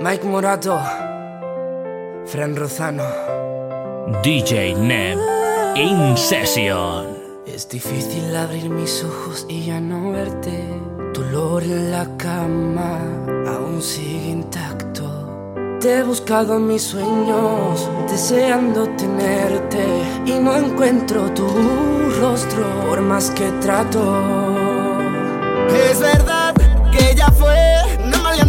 Mike Morato, Fran Rozano, DJ Nem, In Session. Es difícil abrir mis ojos y ya no verte. Tu olor en la cama aún sigue intacto. Te he buscado en mis sueños, deseando tenerte. Y no encuentro tu rostro por más que trato. Es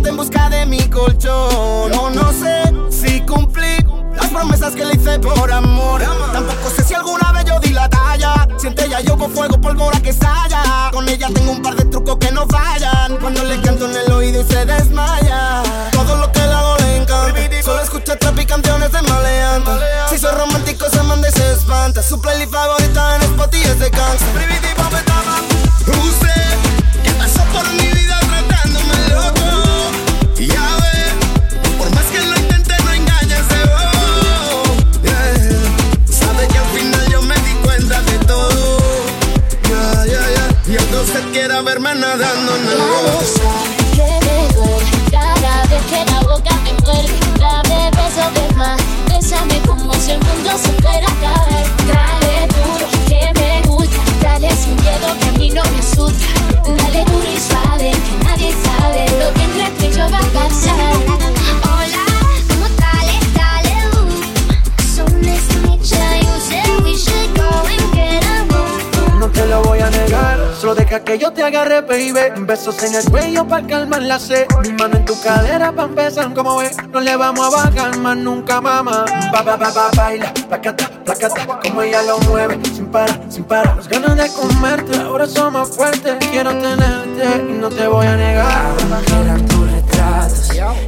en busca de mi colchón. No, no sé si cumplí las promesas que le hice por amor. Tampoco sé si alguna vez yo di la talla. Siente ella yo con fuego, pólvora que estalla. Con ella tengo un par de trucos que no fallan. Cuando le canto en el oído y se desmaya. Todo lo que le hago le encanta. Solo escucha trap y canciones de maleante. Si soy romántico se manda y se espanta. Su playlist favorita en Spotify es de gangsta. Usted que pasó por mi vida quiera verme nadando en el sabe que me duele cada vez que la boca me muerde. Dame besos de más, bésame como si el mundo se fuera a caer. Dale duro que me gusta, dale sin miedo que a mí no me asusta. Dale duro y suave que nadie sabe lo que entre tú y yo va a pasar. Hola, solo deja que yo te agarre, baby. Besos en el cuello para calmar la sed. Mi mano en tu cadera para empezar, como ves. No le vamos a bajar más nunca, mamá. Ba, ba, ba, ba, baila, placata, placata. Como ella lo mueve, sin parar, sin parar. Las ganas de comerte, ahora son más fuertes. Quiero tenerte y no te voy a negar.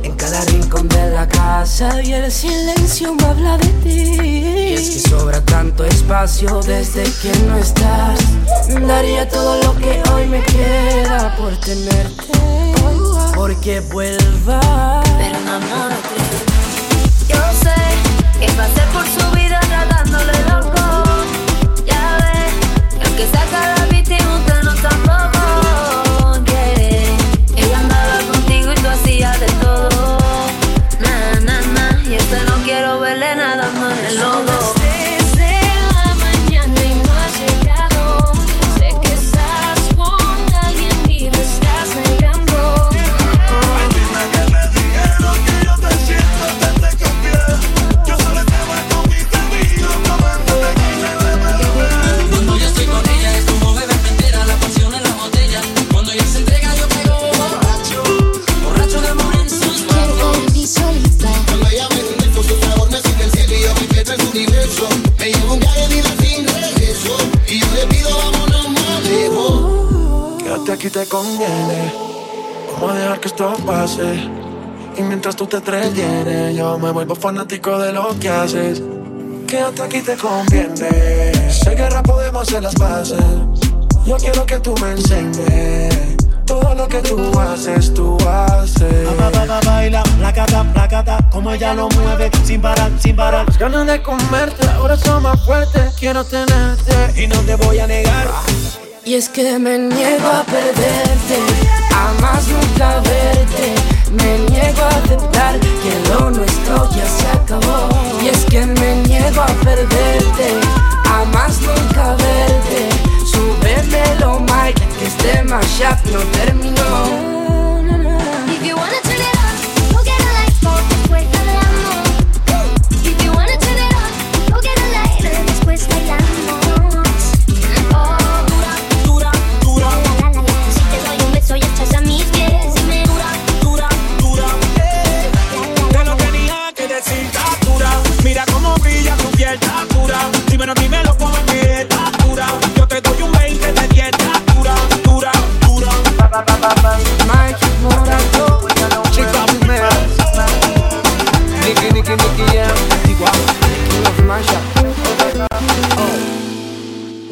En cada rincón de la casa y el silencio me habla de ti. Y es que sobra tanto espacio desde que no estás. Daría todo lo que hoy me queda por tenerte, porque vuelva. pero. Yo fanático de lo que haces. Quédate aquí te conviene. Sé guerra podemos hacer las paces. Yo quiero que tú me enseñes. Todo lo que tú haces, tú haces. Ba, ba, ba, baila, placata, placata, como ella lo mueve, sin parar, sin parar. Las ganas de comerte ahora son más fuertes. Quiero tenerte Y no te voy a negar. Y es que me niego a perderte, a más nunca verte. Me niego a aceptar que lo nuestro ya se Y es que me niego a perderte, a más nunca verte. Súbemelo, Mike, que este mashup no terminó.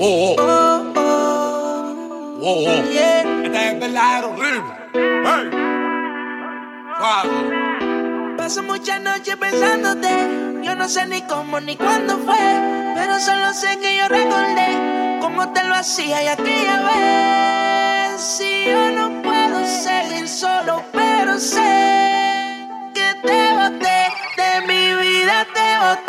Oh, oh. Oh, oh. Yeah. Esta es verdad horrible. Hey. Suave. Paso muchas noches pensándote. Yo no sé ni cómo ni cuándo fue. Pero solo sé que yo recordé cómo te lo hacía y aquella vez. Si yo no puedo seguir solo, pero sé que te boté. De mi vida te boté.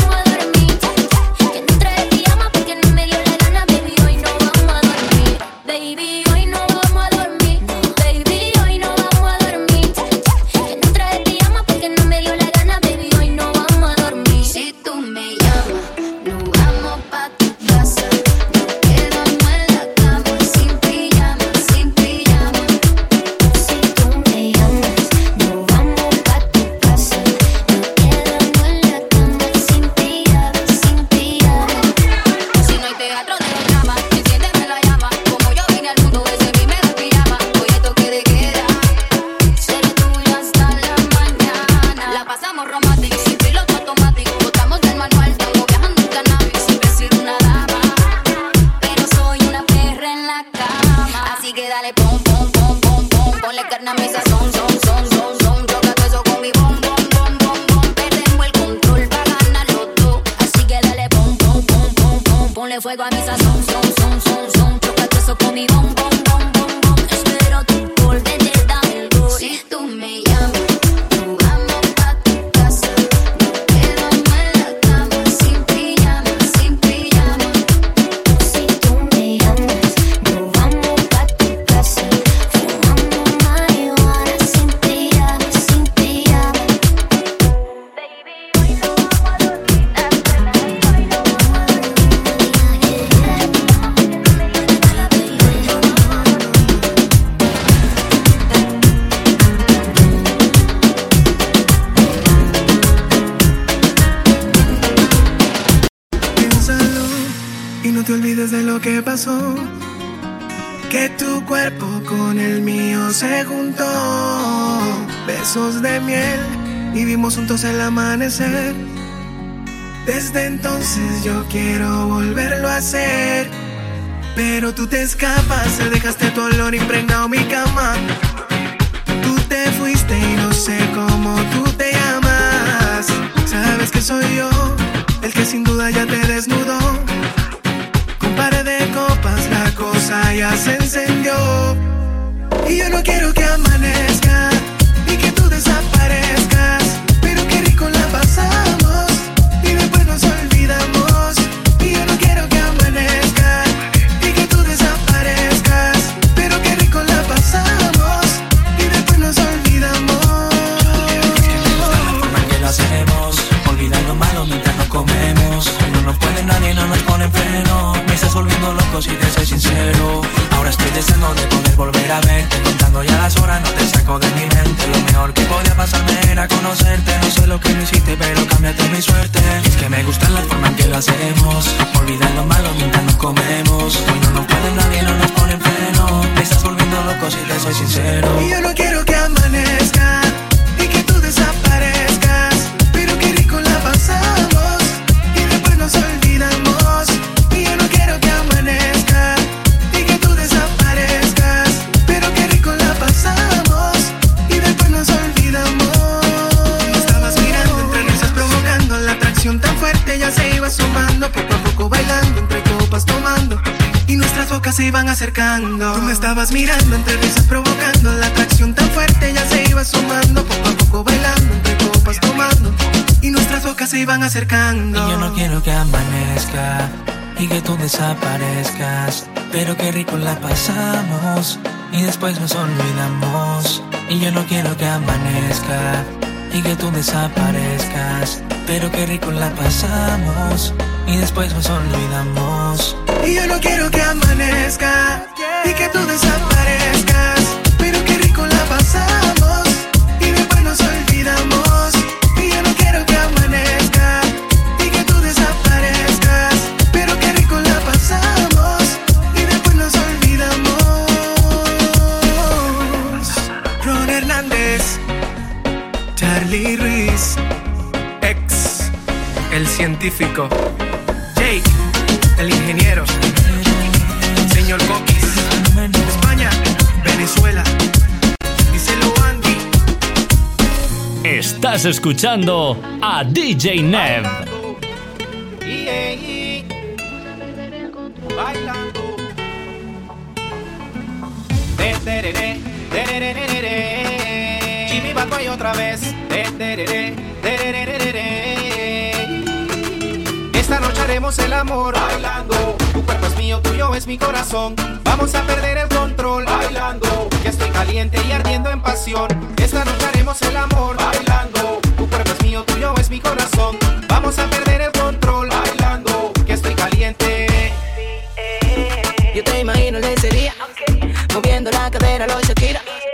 Desde entonces yo quiero volverlo a hacer. Pero tú te escapas, te dejaste tu olor impregnado mi cama. Tú te fuiste y no sé cómo tú te llamas. Sabes que soy yo, el que sin duda ya te desnudó. Con par de copas la cosa ya se encendió. Y yo no quiero que amanezca y que tú desaparezcas. Las horas, no te saco de mi mente. Lo mejor que podía pasarme era conocerte. No sé lo que me hiciste, pero cámbiate mi suerte. Es que me gusta la forma en que lo hacemos. Olvidar lo malo mientras nos comemos. Hoy no nos puede nadie, no nos pone freno. Me estás volviendo loco si te soy sincero. Y yo no quiero que amanezca se iban acercando. Tú me estabas mirando entre risas provocando la atracción tan fuerte ya se iba sumando poco a poco bailando entre copas tomando. Y nuestras bocas se iban acercando. Y yo no quiero que amanezca y que tú desaparezcas. Pero qué rico la pasamos y después nos olvidamos. Y yo no quiero que amanezca y que tú desaparezcas. Pero qué rico la pasamos y después nos olvidamos. Y yo no quiero que amanezca y que tú desaparezcas. Pero qué rico la pasamos y después nos olvidamos. Y yo no quiero que amanezca y que tú desaparezcas. Pero qué rico la pasamos y después nos olvidamos. Ron Hernández, Charlie Ruiz, ex, el científico. Estás escuchando a DJ Nev. Bailando. Otra vez. Esta noche haremos el amor bailando. Tu cuerpo es mío, tuyo es mi corazón. Vamos a perder el bailando. Que estoy caliente y ardiendo en pasión. Esta noche haremos el amor bailando. Tu cuerpo es mío, tuyo es mi corazón. Vamos a perder el control bailando. Que estoy caliente. Yo te imagino en ese moviendo la cadera, lo Shakira. Déjame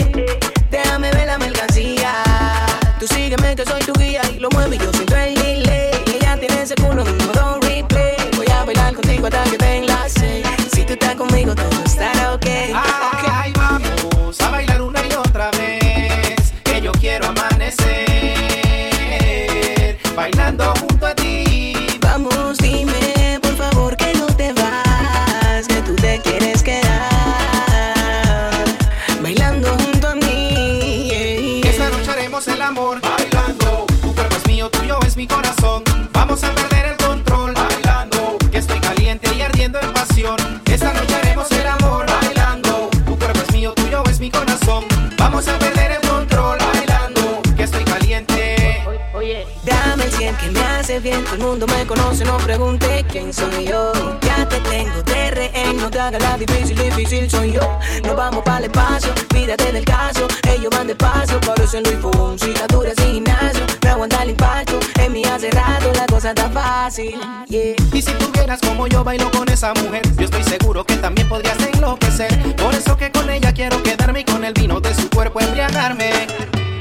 Vamos a perder el control bailando. Que estoy caliente. Dame el 100 que me hace bien, todo el mundo me conoce, no pregunte quién soy yo. Ya te tengo de rehén, no te hagas la difícil, difícil soy yo. Nos vamos para el espacio, pídate del caso, ellos van despacio, parecen Luis Fonsi, la dura sin gimnasio, no aguanta el impacto, mi hace rato la cosa está fácil. Y si tú tuvieras como yo bailo con esa mujer, yo estoy seguro que también podrías enloquecer. Por eso que con ella quiero quedarme y con el vino de su cuerpo embriagarme.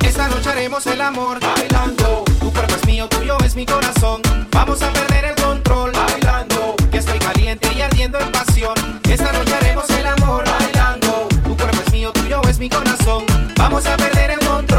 Esta noche haremos el amor bailando. Tu cuerpo es mío, tuyo es mi corazón. Vamos a perder el control bailando. Que estoy caliente y ardiendo en pasión. Esta noche haremos el amor bailando. Tu cuerpo es mío, tuyo es mi corazón. Vamos a perder el control.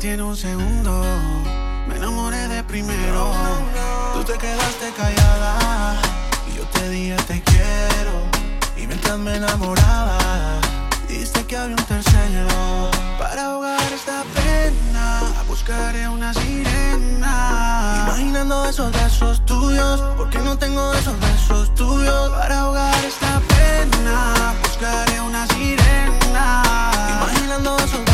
Tiene un segundo. Me enamoré de primero. Tú te quedaste callada y yo te dije te quiero. Y mientras me enamoraba, diste que había un tercero. Para ahogar esta pena, buscaré una sirena. Imaginando esos besos tuyos, porque no tengo esos besos tuyos. Para ahogar esta pena, buscaré una sirena. Imaginando esos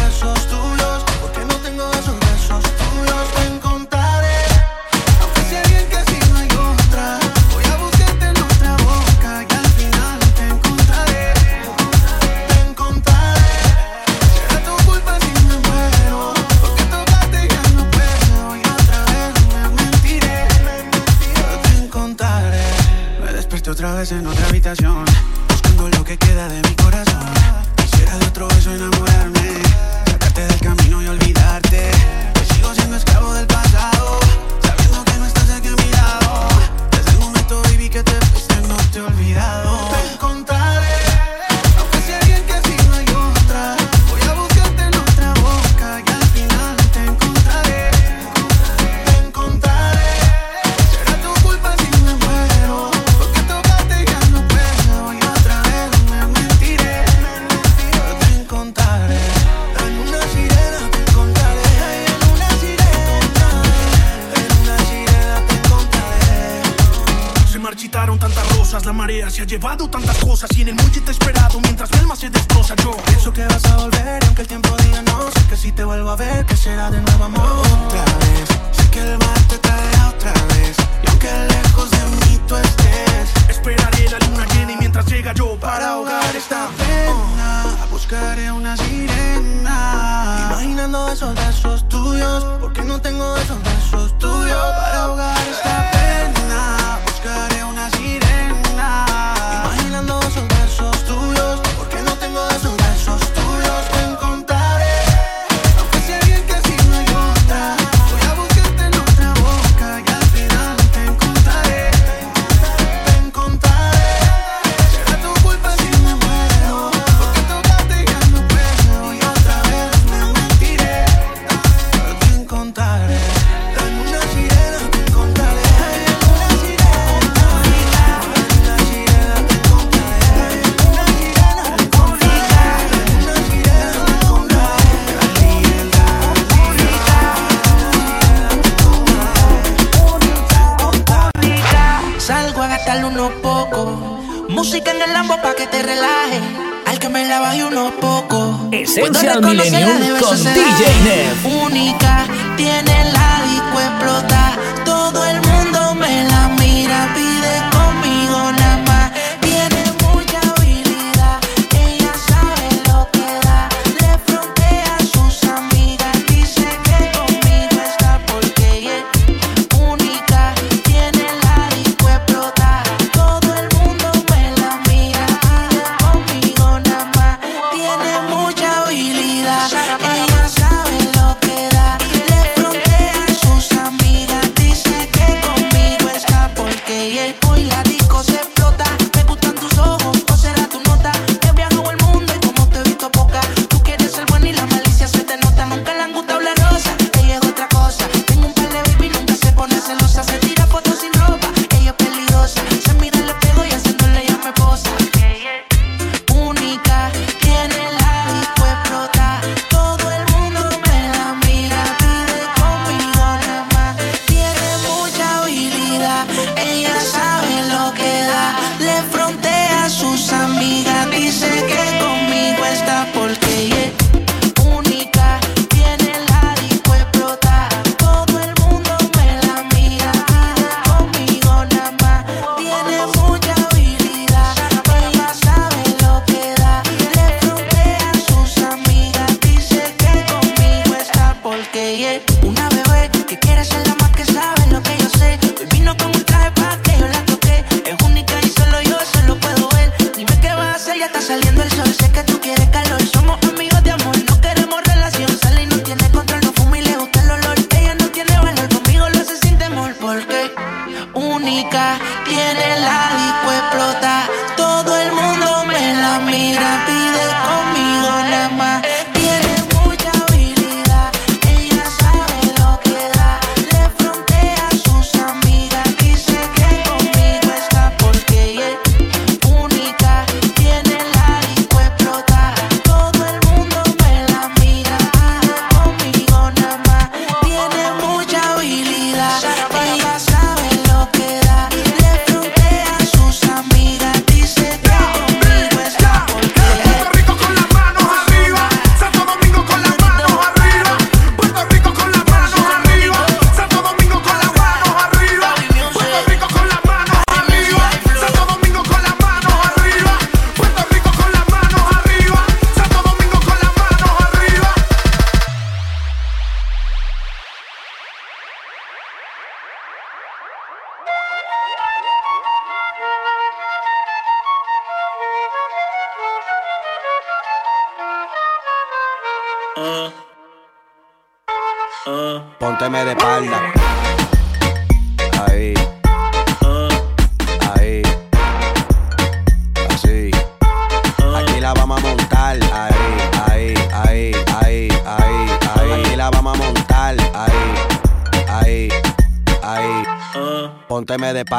habitación. adivado, tanto tá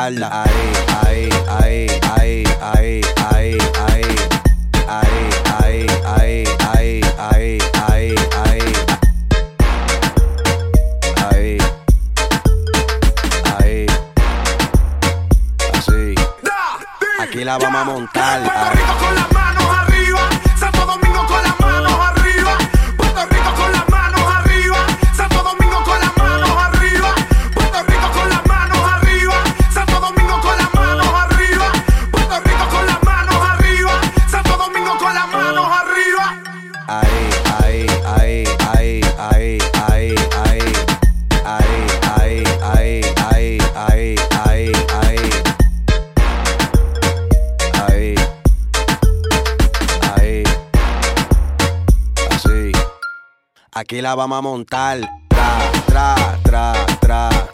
espalda. aquí la vamos a montar. Tra, tra, tra, tra.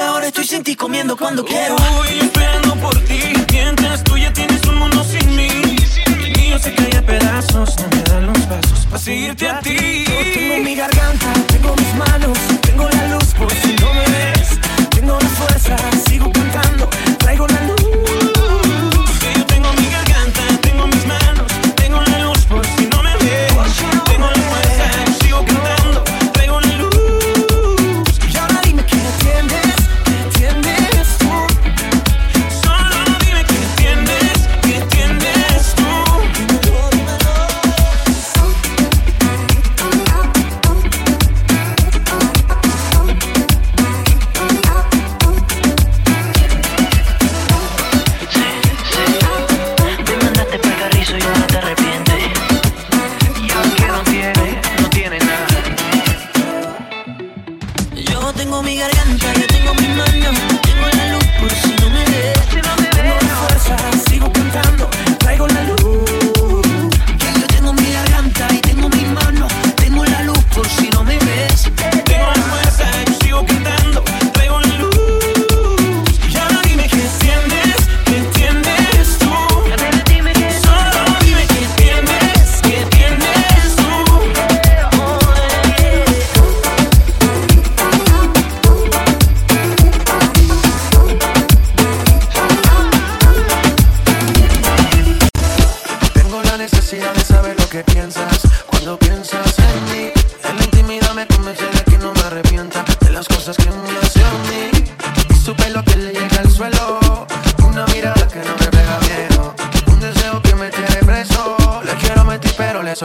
ahora estoy sin ti comiendo cuando quiero.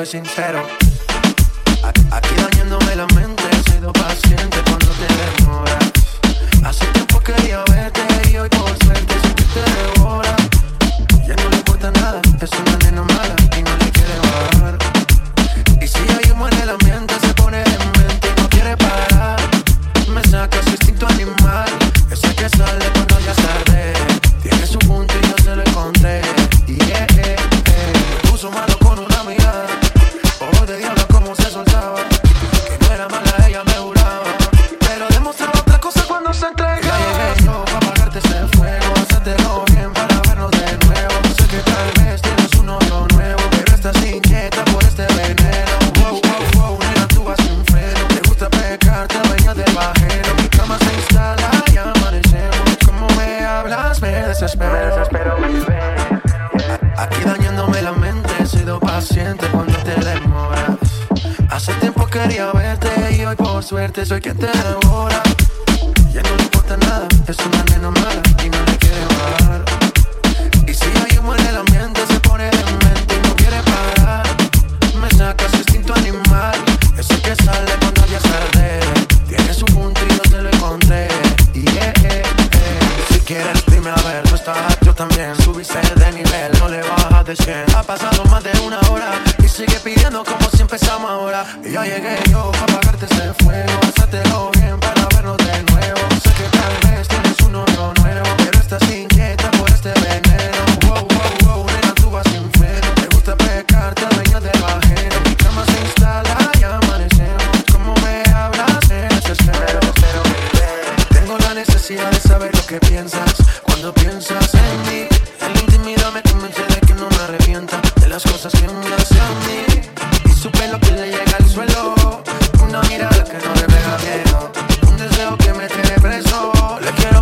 sincero.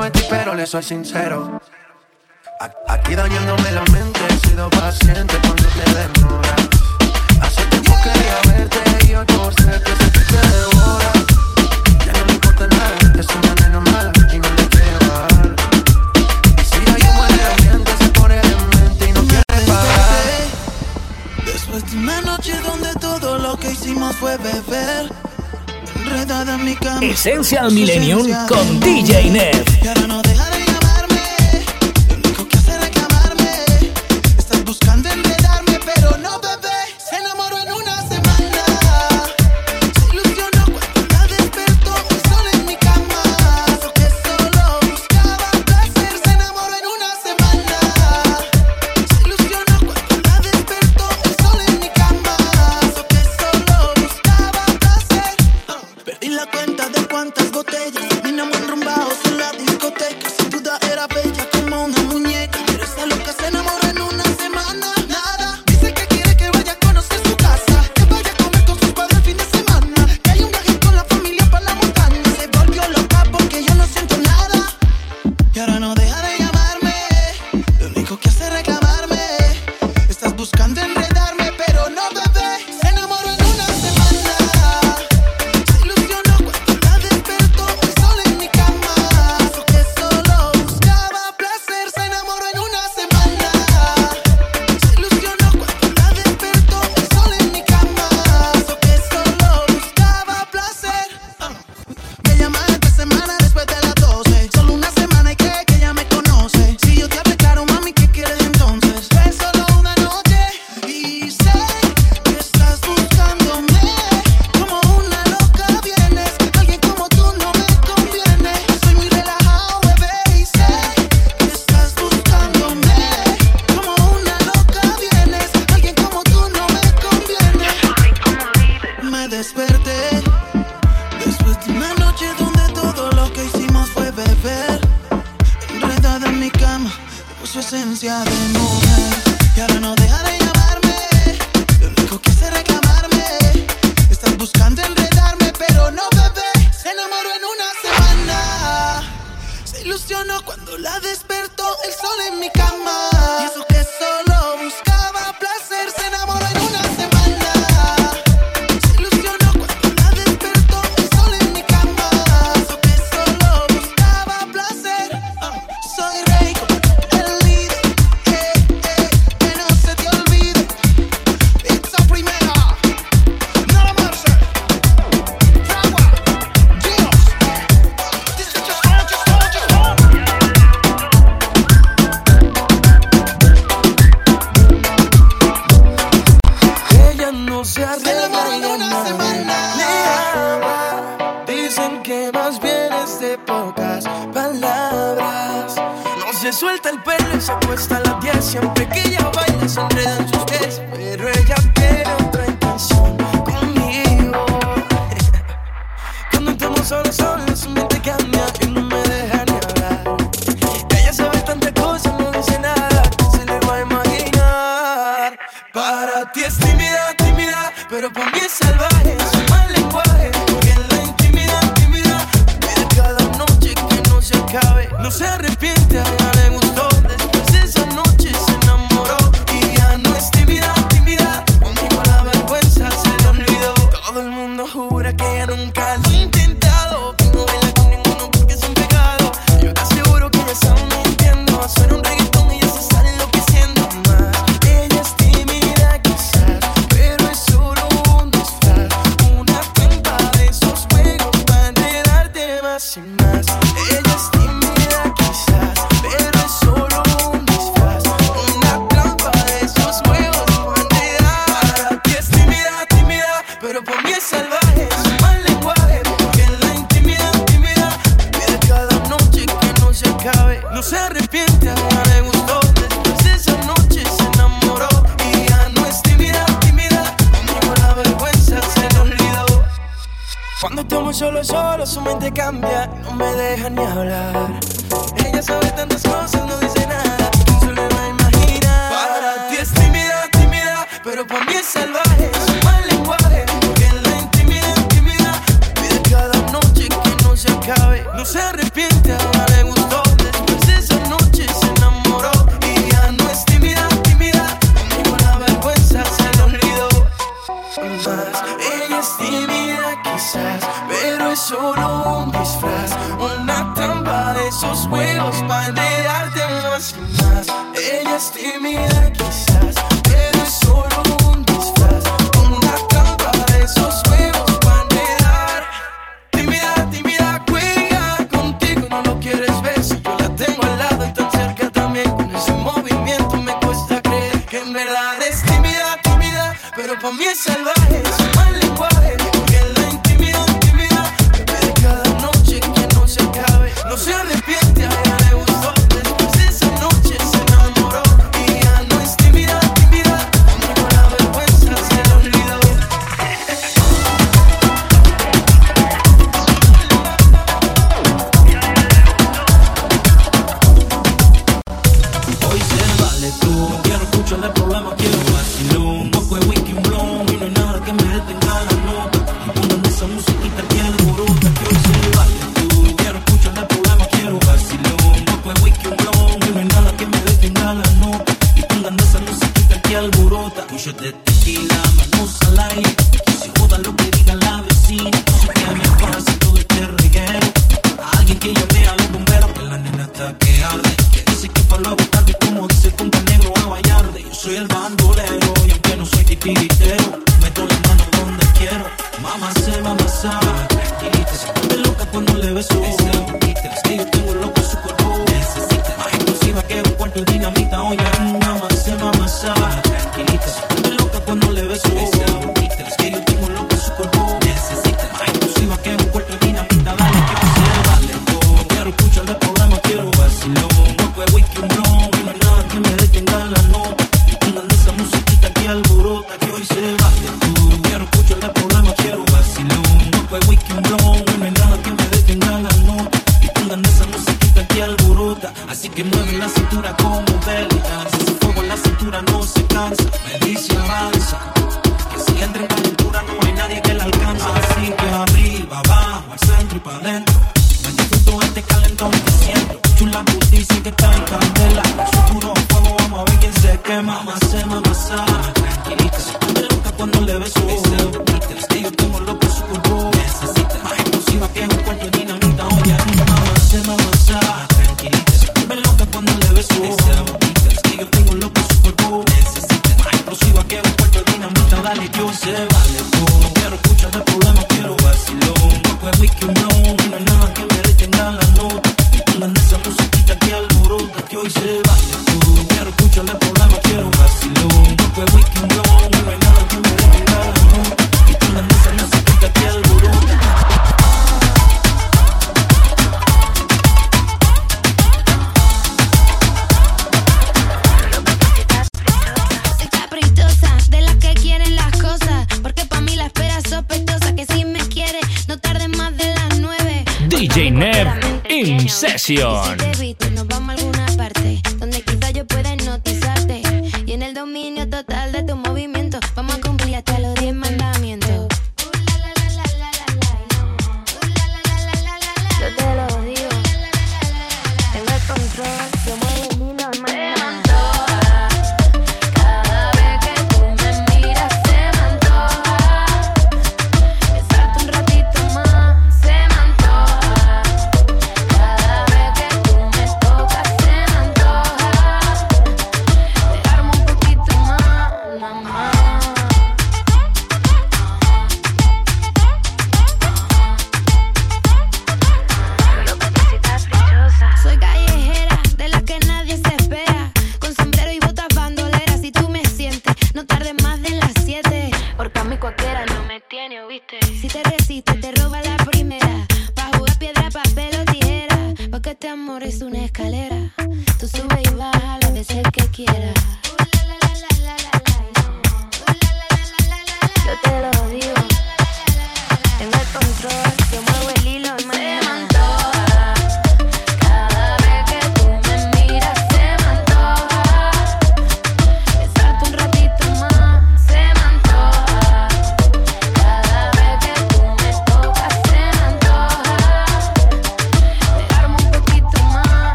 prometí, pero le soy sincero. Aquí dañándome la mente, he sido paciente cuando te demoras. Hace tiempo quería verte y hoy por ser que se te devora. Ya no me importa nada, es una nena mala y no le quiero. Y si hay un de ambiente, se pone en mente y no quiere parar. Después de una noche donde todo lo que hicimos fue beber. Esencial Millennium con DJ Ned. Y ahora no dejaré llamarme. Lo único que hice reclamarme. Estás buscando enredarme Pero no bebé Se enamoró en una semana. Se ilusionó cuando la despertó El sol en mi cama. Cuando estamos solo, solo, su mente cambia, no me deja ni hablar. Ella sabe tantas cosas, no dice just give me that.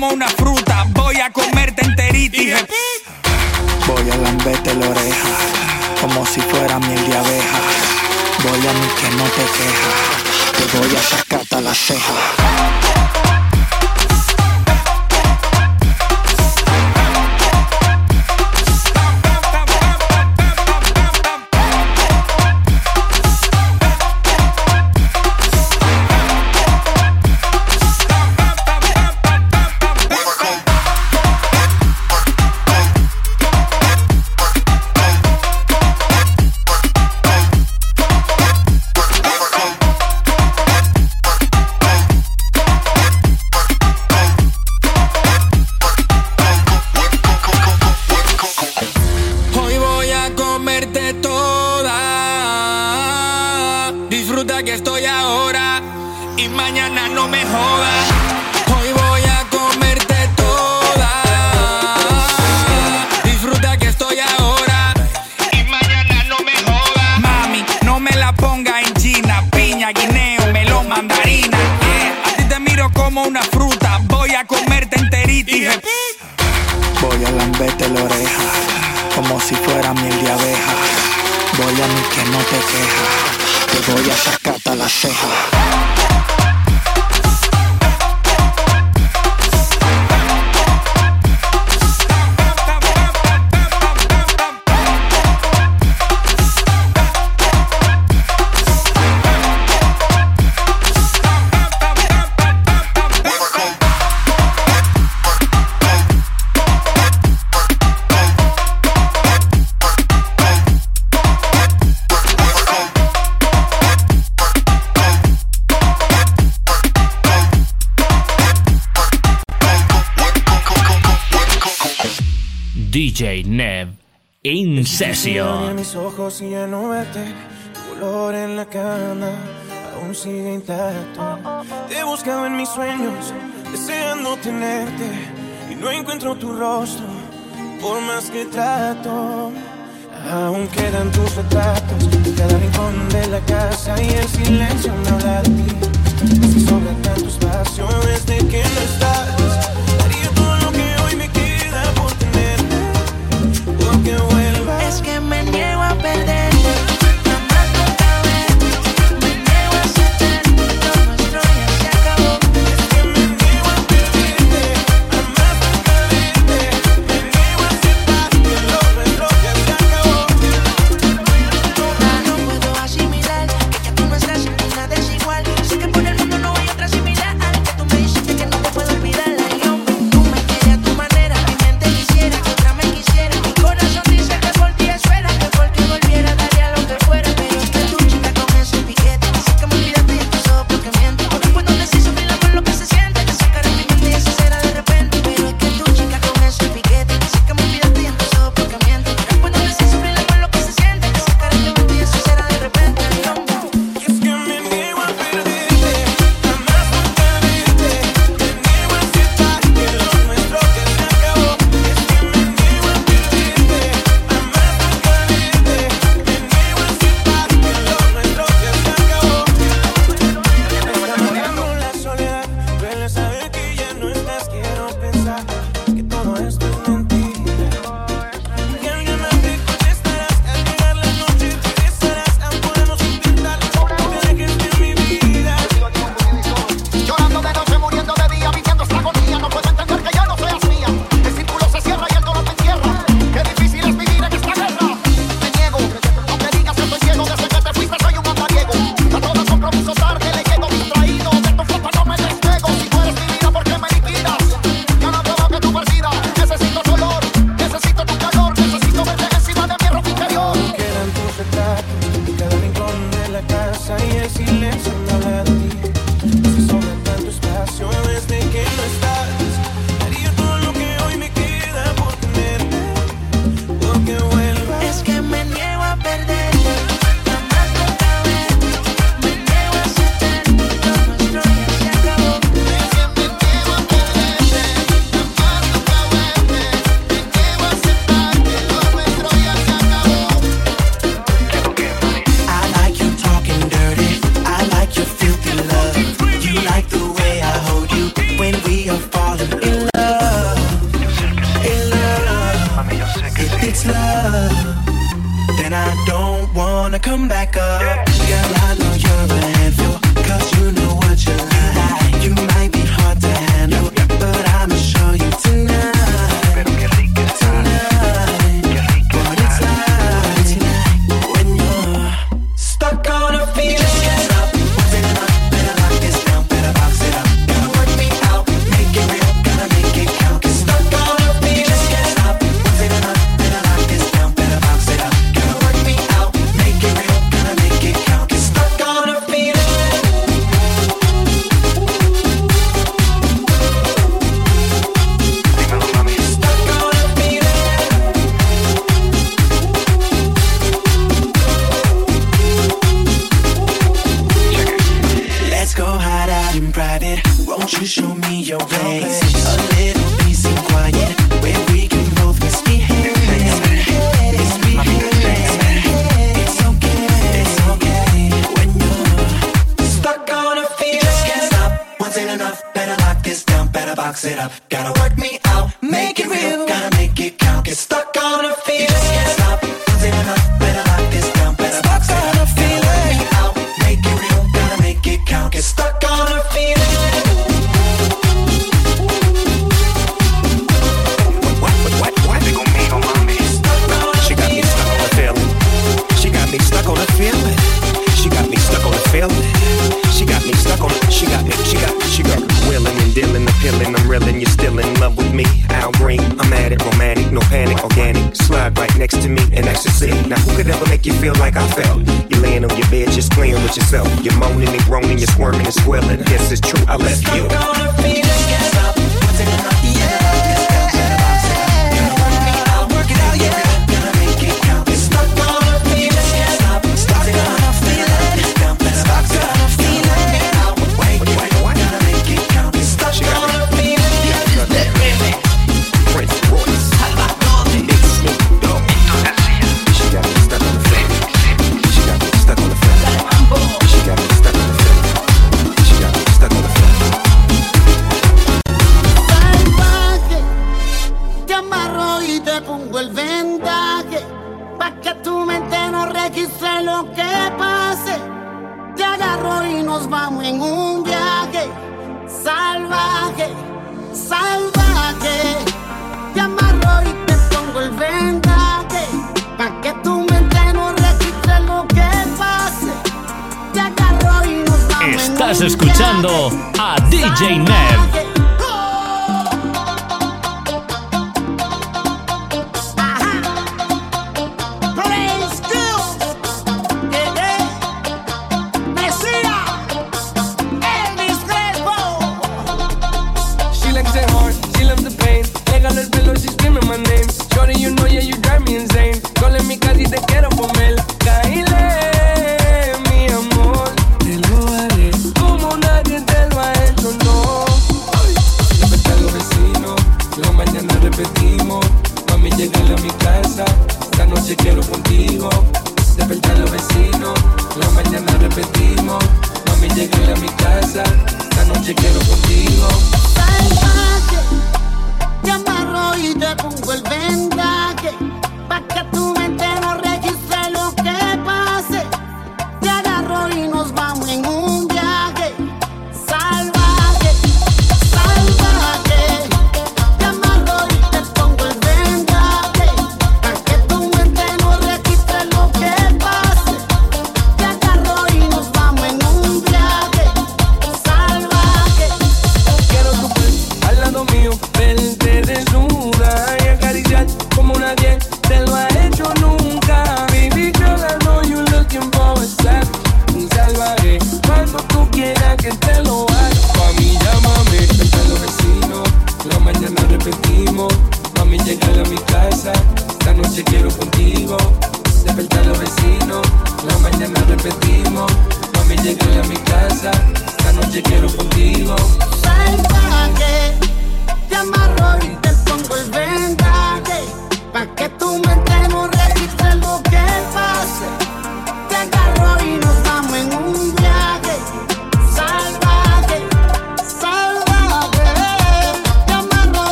como una fruta. Voy a comerte enterita y Voy a lamberte la oreja, como si fuera miel de abeja. Voy a mí que no te queja, te voy a sacarte la ceja. conexión. mis ojos y ya no verte, tu color en la cama aún sigue intacto. Te he buscado en mis sueños, deseando tenerte y no encuentro tu rostro, por más que trato. Aún quedan tus retratos en cada rincón de la casa y el silencio me habla de ti. Si sobra tanto espacio desde que no estás, haría todo lo que hoy me queda por tenerte, porque voy es que me niego a perder. never make you feel like I felt. You laying on your bed just playing with yourself. You're moaning and groaning, you're squirming and swelling. This is true, I left you. Gonna be? go,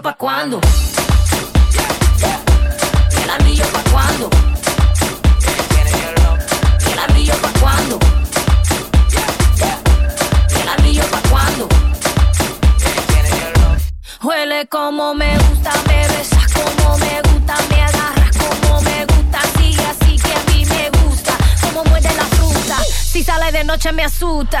anillo pa' cuándo? ¿El anillo pa' cuándo? ¿El anillo pa' cuándo? ¿El anillo pa' cuándo? Huele como me gusta, me besas como me gusta, me agarras como me gusta, sigue así que a mí me gusta, como muerde la fruta, si sale de noche me asusta.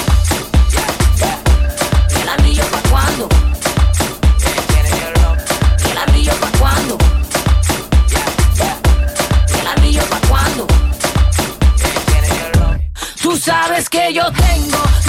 que yo tengo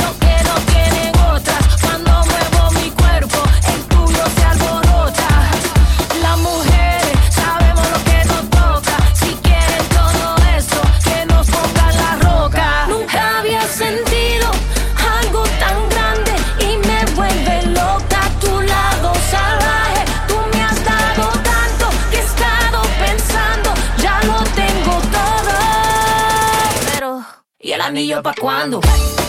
pra quando? cuándo.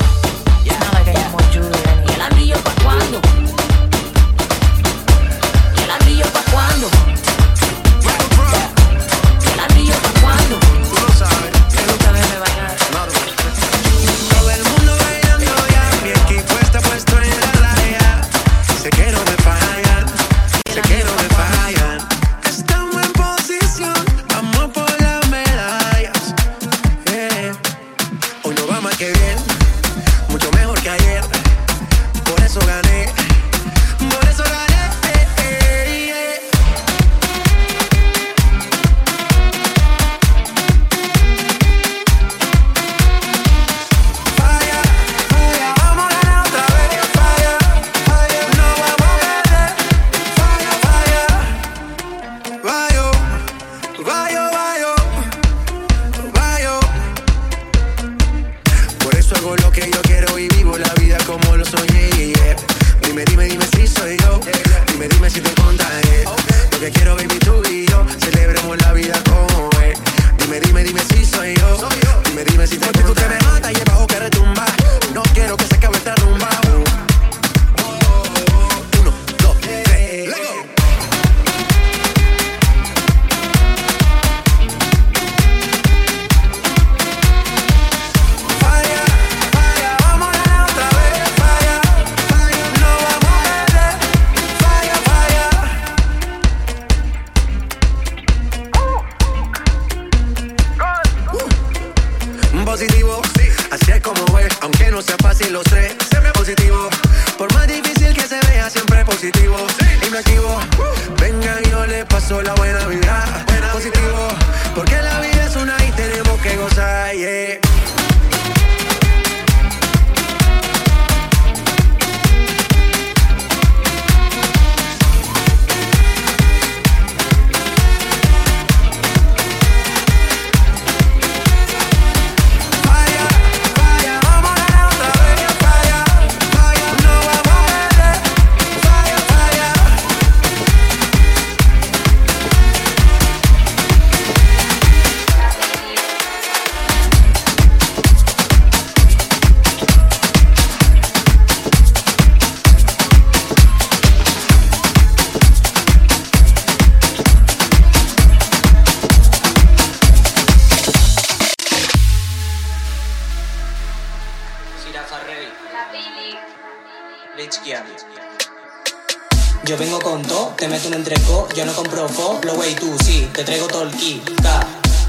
no entregó, yo no compro fo, lo wey tú, sí, te traigo tolki, ka,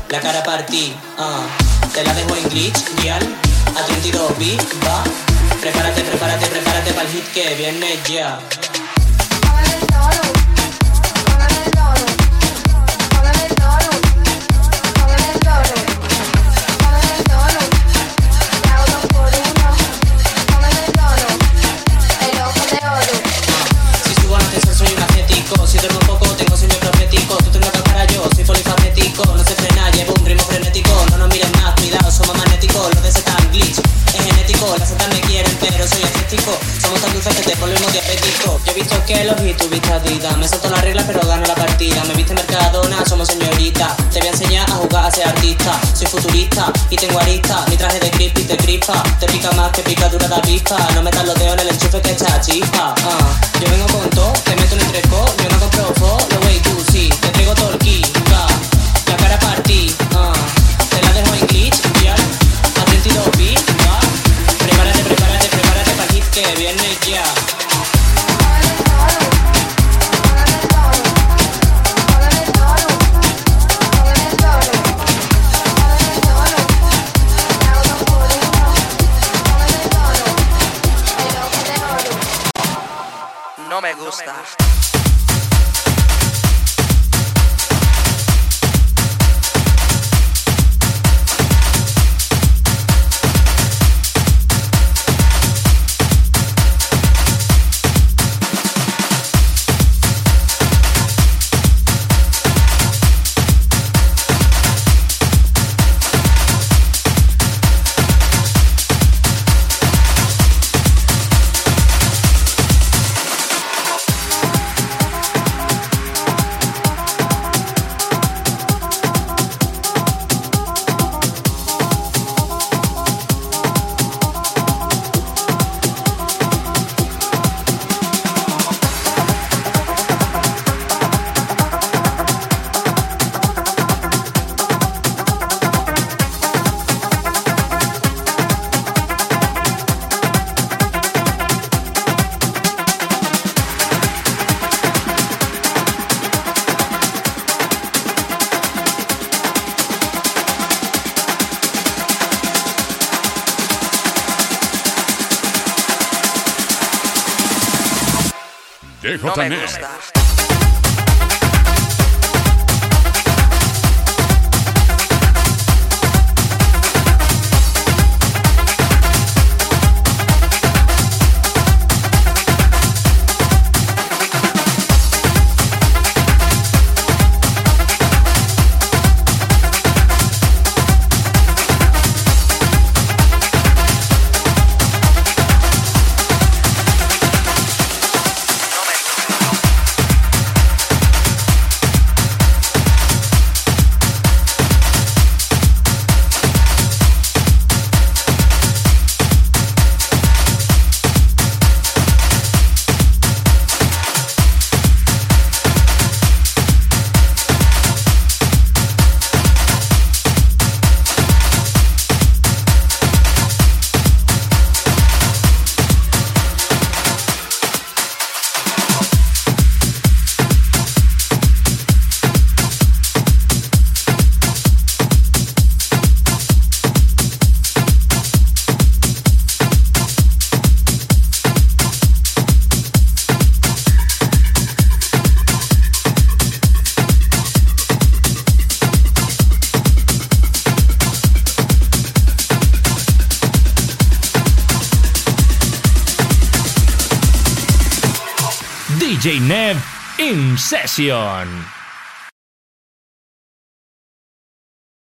la cara partí, uh. Ah. te la dejo en glitch, real, a 32 b va, prepárate, prepárate, prepárate para el hit que viene ya. Somos tan dulces que te volvemos diabético. Yo he visto Kelos y tú viste Adidas. Me salto las reglas pero gano la partida. Me viste Mercadona, somos señorita. Te voy a enseñar a jugar a ser artista. Soy futurista y tengo arista. Mi traje de grip y te crispa. Te pica más que picadura de avispa. No metas los dedos en el enchufe que está chispa. Uh. Yo vengo con todo, te meto en el treco. Yo no compro fo, lo way tú sí. Te traigo torquí. stuff. gusta. Session.